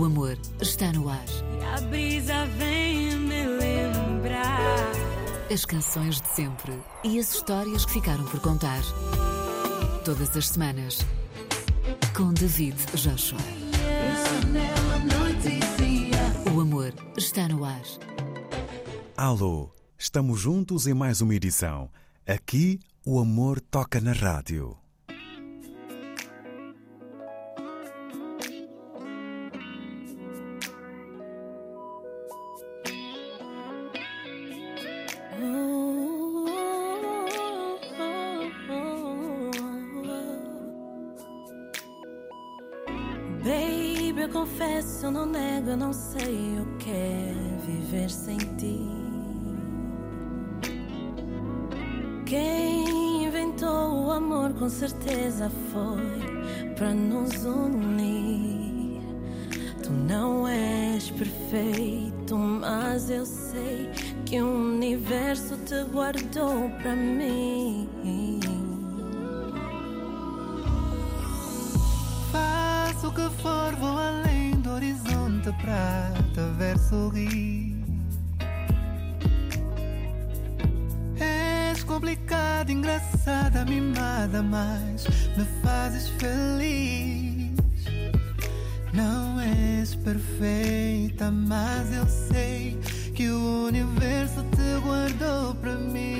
O amor está no ar. E a brisa vem me lembrar. As canções de sempre e as histórias que ficaram por contar. Todas as semanas, com David Joshua. O amor está no ar. Alô, estamos juntos em mais uma edição. Aqui o amor toca na rádio. engraçada, mimada, mas me fazes feliz. Não és perfeita, mas eu sei que o universo te guardou para mim.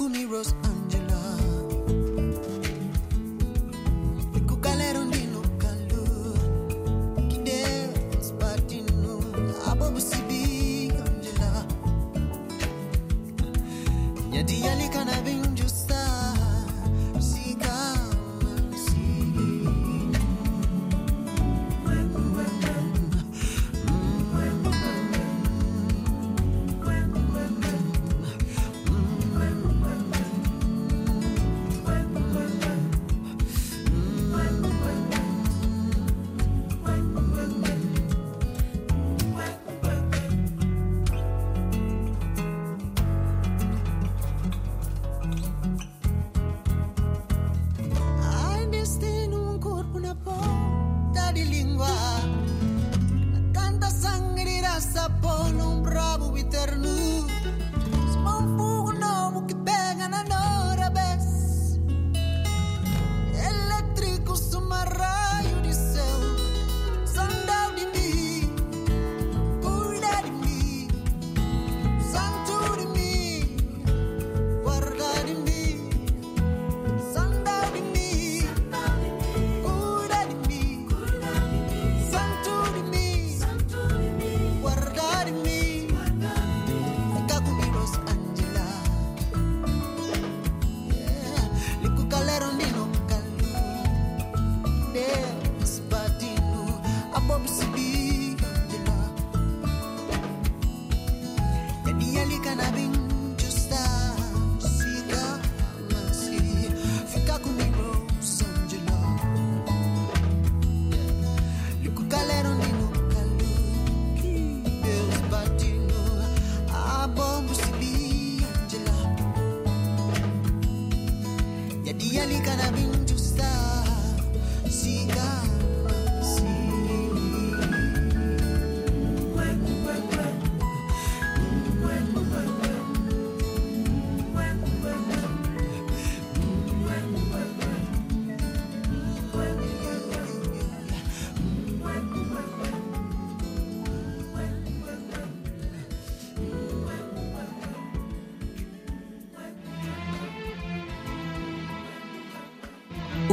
Kumi Rose.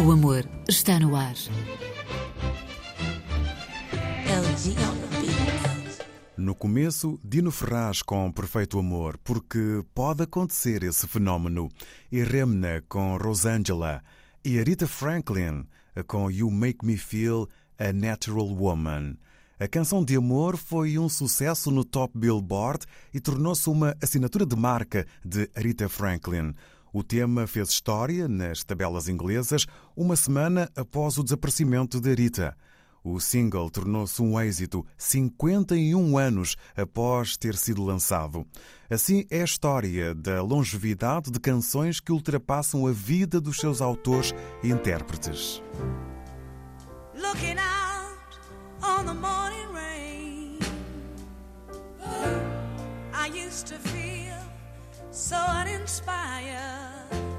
O amor está no ar. No começo, Dino Ferraz com Perfeito Amor, porque pode acontecer esse fenómeno. E Remna com Rosangela. E Aretha Franklin com You Make Me Feel a Natural Woman. A canção de amor foi um sucesso no Top Billboard e tornou-se uma assinatura de marca de Aretha Franklin. O tema fez história nas tabelas inglesas uma semana após o desaparecimento de Aretha. O single tornou-se um êxito 51 anos após ter sido lançado. Assim é a história da longevidade de canções que ultrapassam a vida dos seus autores e intérpretes. Looking out on the morning rain. I used to feel so uninspired.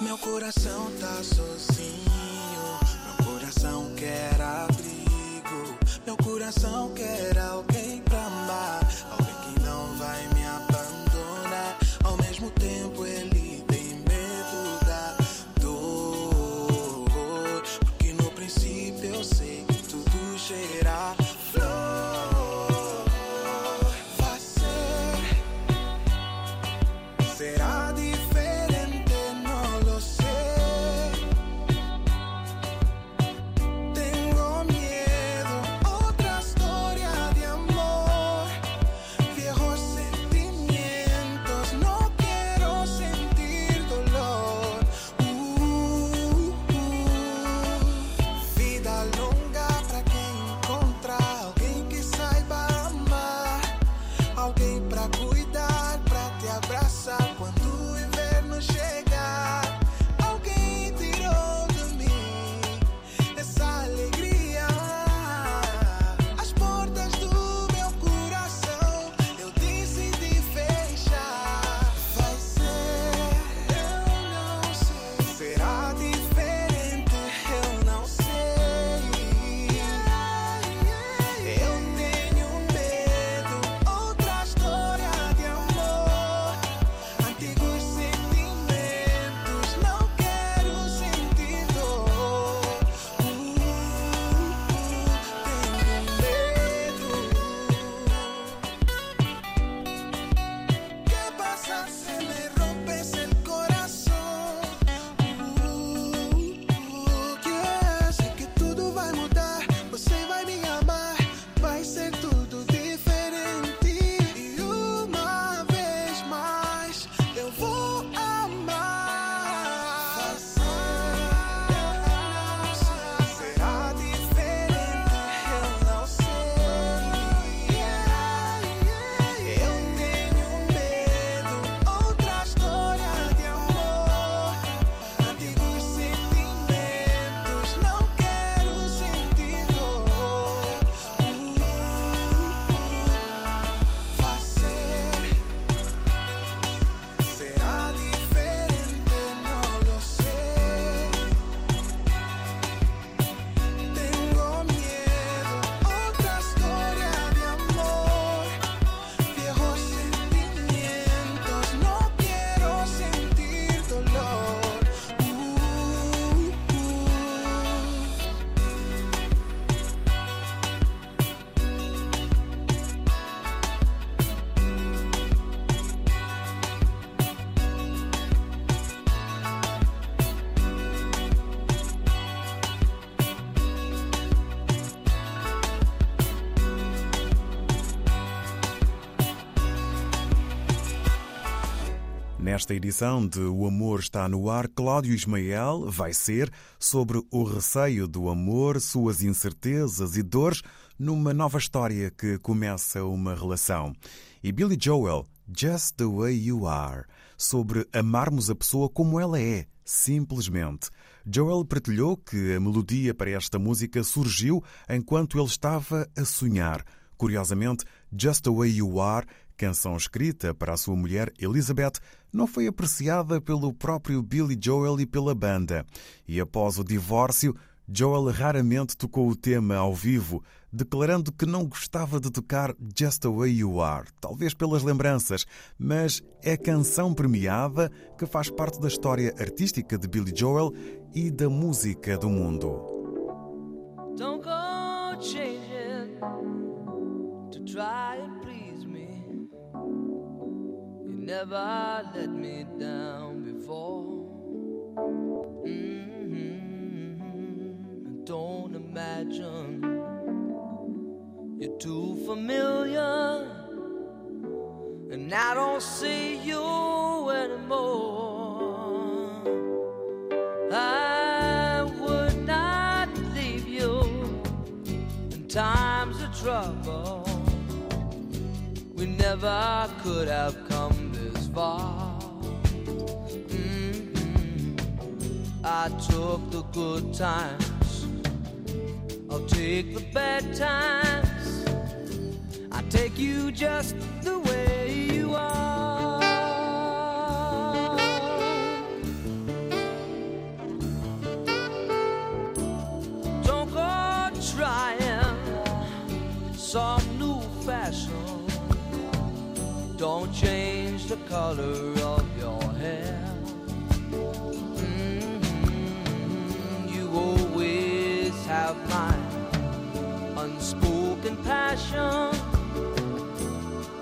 Meu coração tá sozinho. Meu coração quer abrigo. Meu coração quer alguém Nesta edição de O Amor Está no Ar, Cláudio Ismael vai ser sobre o receio do amor, suas incertezas e dores numa nova história que começa uma relação. E Billy Joel, Just the Way You Are, sobre amarmos a pessoa como ela é, simplesmente. Joel partilhou que a melodia para esta música surgiu enquanto ele estava a sonhar. Curiosamente, Just the Way You Are canção escrita para a sua mulher Elizabeth, não foi apreciada pelo próprio Billy Joel e pela banda. E após o divórcio, Joel raramente tocou o tema ao vivo, declarando que não gostava de tocar Just the Way You Are, talvez pelas lembranças, mas é canção premiada que faz parte da história artística de Billy Joel e da música do mundo. Don't go changing to try and never let me down before. Mhm. Don't imagine you're too familiar, and I don't see you anymore. I would not leave you in times of trouble. We never could have Mhm. I took the good times, I'll take the bad times. I take you just the way color of your hair. Mm-hmm. You always have my unspoken passion.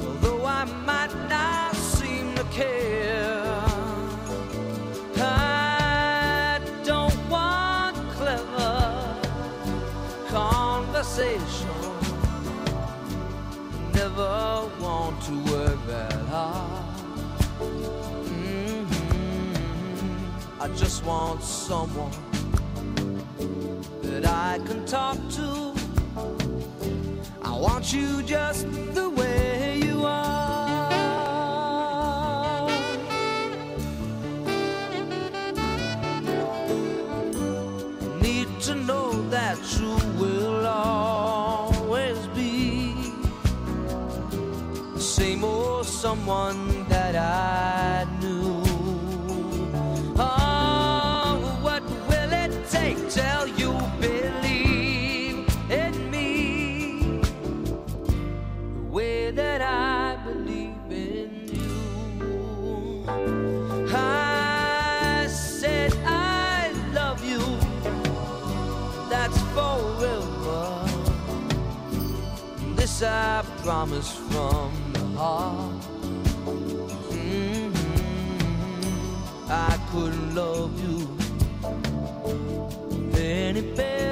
Although I might not seem to care. I don't want clever conversation. Never want to work that hard. I just want someone that I can talk to. I want you just the way you are. Need to know that you will always be the same old someone that I I promise from the heart. Mhm. I couldn't love you any better.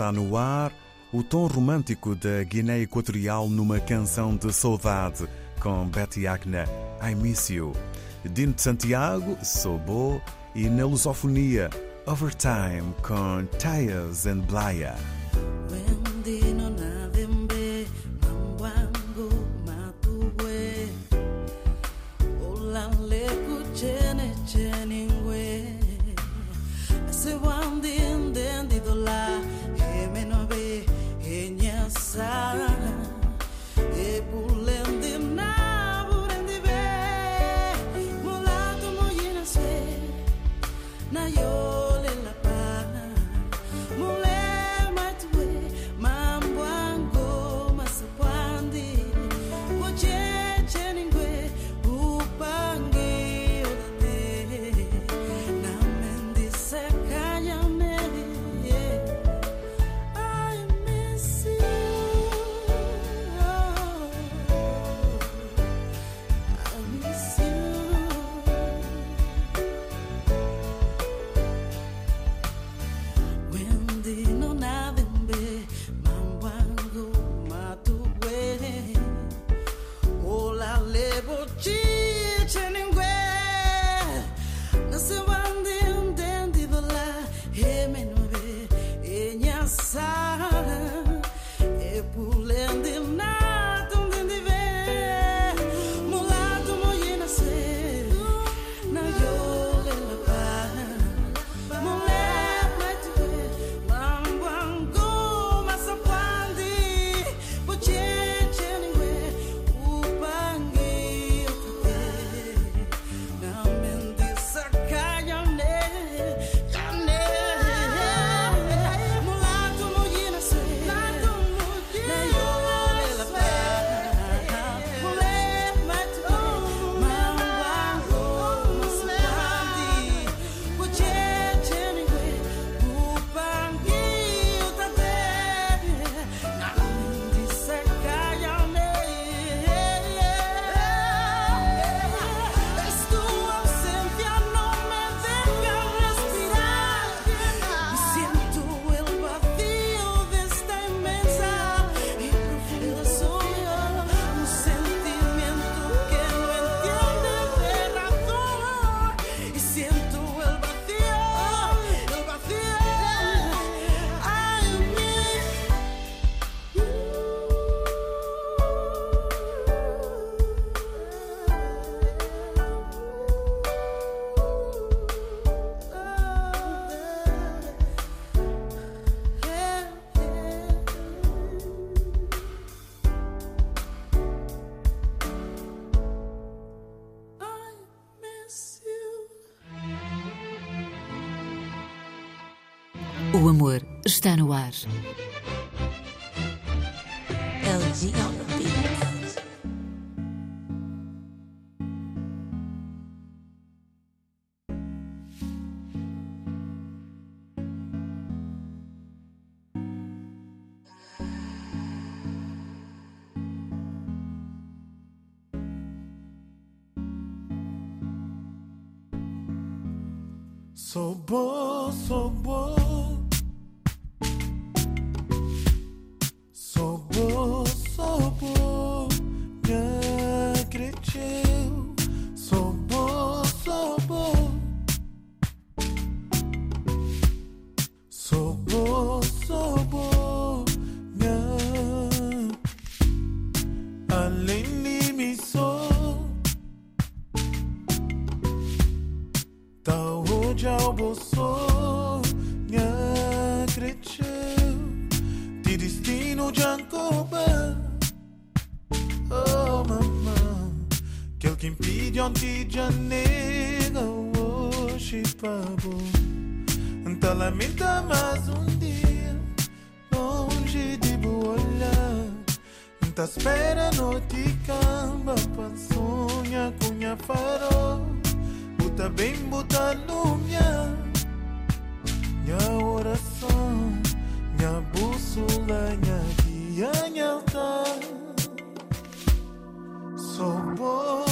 Está no Ar, o tom romântico da Guiné Equatorial numa canção de saudade com Betty Agna, I Miss You. Dino de Santiago, Sobo e na lusofonia, Overtime com Tayas and Blaya. Na yole O amor está no ar. Quel che impide onti già nega Hoje pabo Nta lamenta mais um dia Longe de boa olhar Nta espera no ti camba com minha farol. Buta bem, buta no Minha oração Minha bússola, minha guia, minha altar. Sou bom,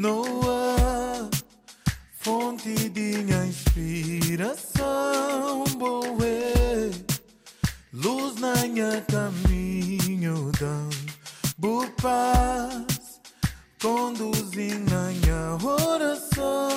Há fonte de minha inspiração Boa luz na minha caminho dando paz Conduzindo a minha oração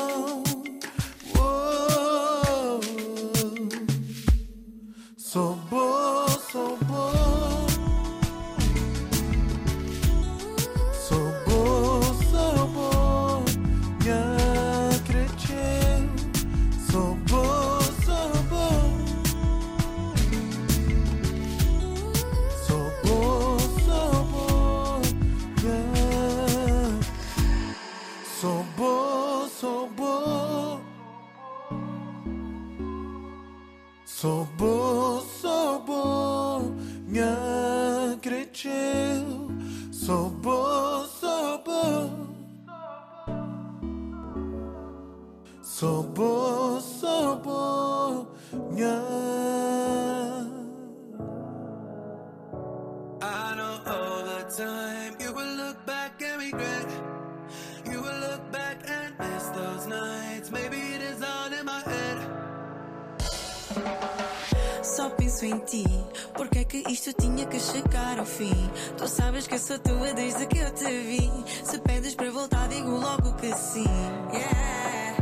sim. Yeah,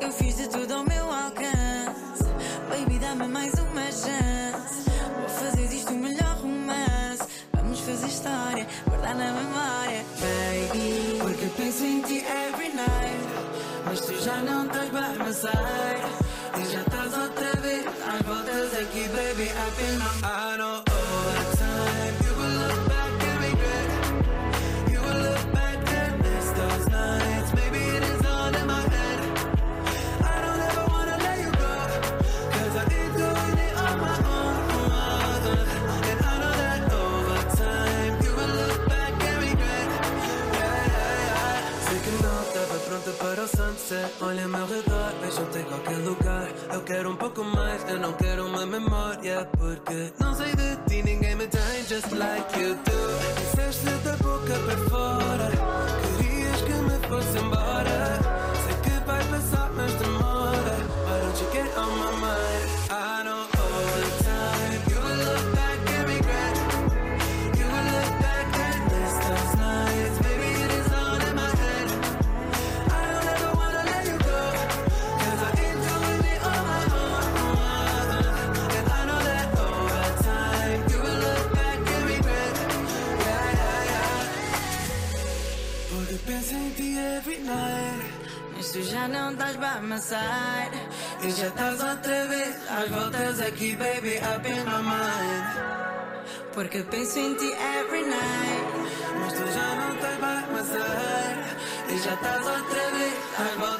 eu fiz de tudo ao meu alcance. Baby, dá-me mais uma chance. Vou fazer disto o melhor romance. Vamos fazer história, guardar na memória, baby. Porque penso em ti every night. Mas tu já não estás by my side. E já estás outra vez às voltas aqui, baby. I've para o sunset. Olha meu redor, vejo-te em qualquer lugar. Eu quero um pouco mais, eu não quero uma memória. Porque não sei de ti, ninguém me tem just like you do. Disseste da boca para fora. Querias que me fosse embora. Sei que vai passar, mas demora. E já estás outra vez às voltas aqui, baby, up in my mind. Porque penso em ti every night, mas tu já não estás mais a é. e já estás outra vez às voltas.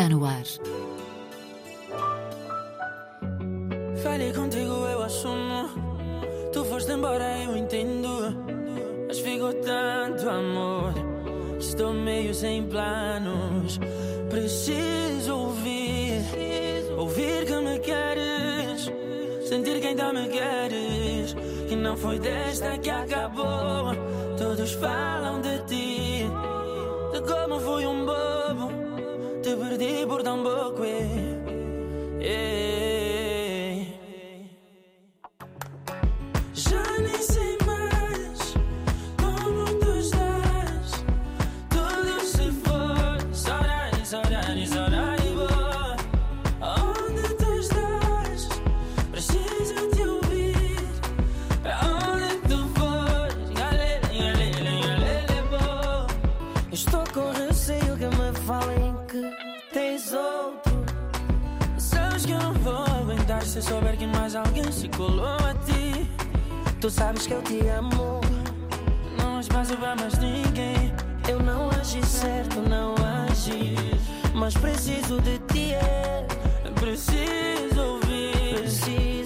Está no ar. Falei contigo, eu assumo. Tu foste embora, eu entendo. Mas ficou tanto amor. Estou meio sem planos. Preciso ouvir, ouvir que me queres. Sentir que ainda me queres. que não foi desta que acabou. Todos falam de buradan bak se souber que mais alguém se colou a ti. Tu sabes que eu te amo. Não há espaço pra mais ninguém. Eu não agi certo, não agi. Mas preciso de ti, é. Preciso ouvir. Preciso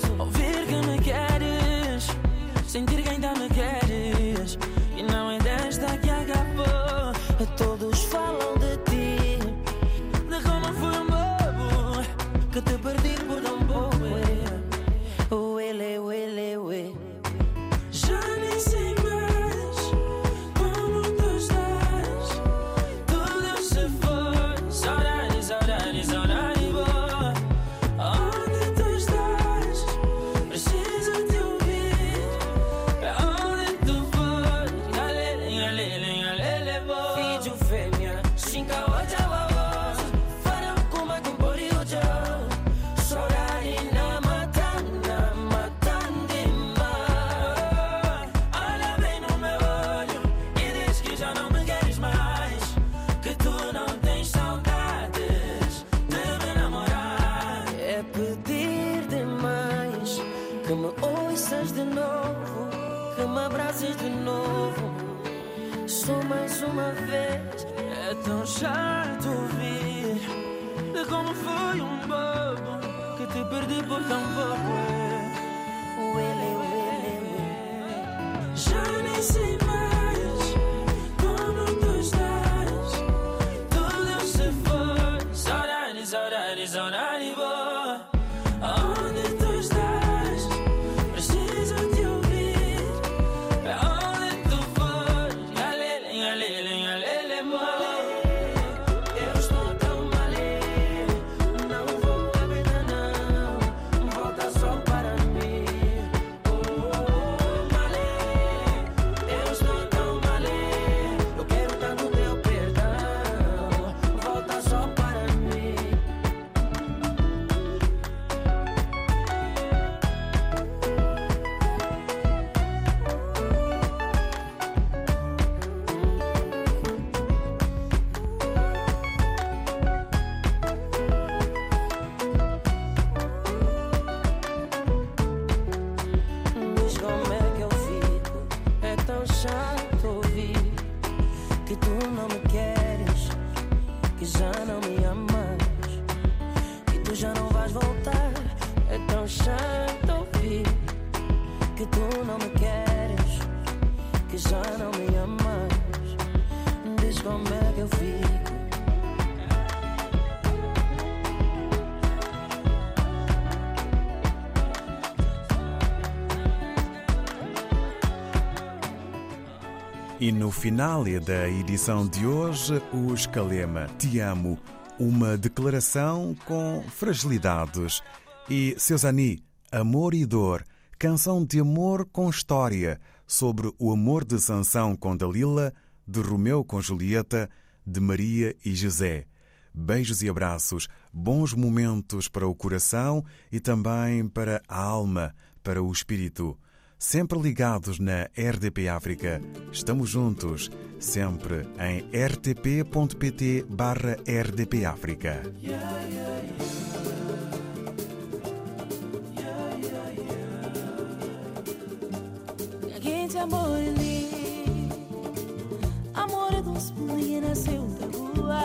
no final da edição de hoje, o Escalema Te Amo, uma declaração com fragilidades. E Seusani, Amor e Dor, canção de amor com história, sobre o amor de Sansão com Dalila, de Romeu com Julieta, de Maria e José. Beijos e abraços, bons momentos para o coração e também para a alma, para o espírito sempre ligados na RDP África. Estamos juntos, sempre em rtp.pt barra RDP África. Amor ali Amor é da rua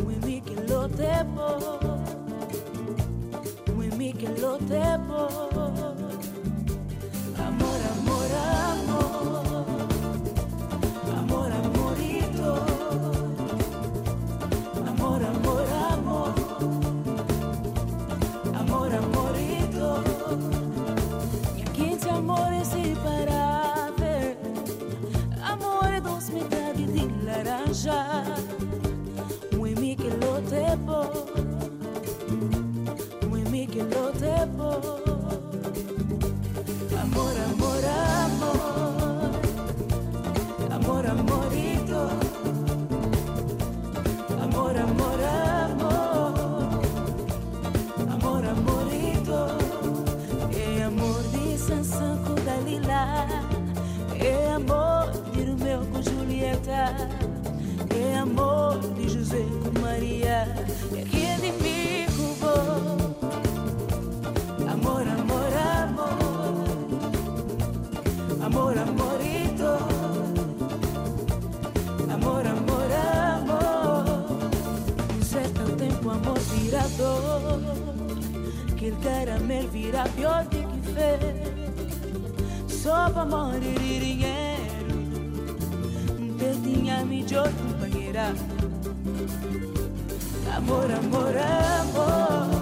Ui que lo debo Ui que lo debo amor Amor, amor de José com Maria. É que é de mim Amor, amor, amor. Amor, amorito. Amor, amor, amor. Certo tempo amor vira dor Que el caramelo vira pior do que fez. Só pra morir de dinheiro Pertinha melhor companheira Amor, amor, amor Amor,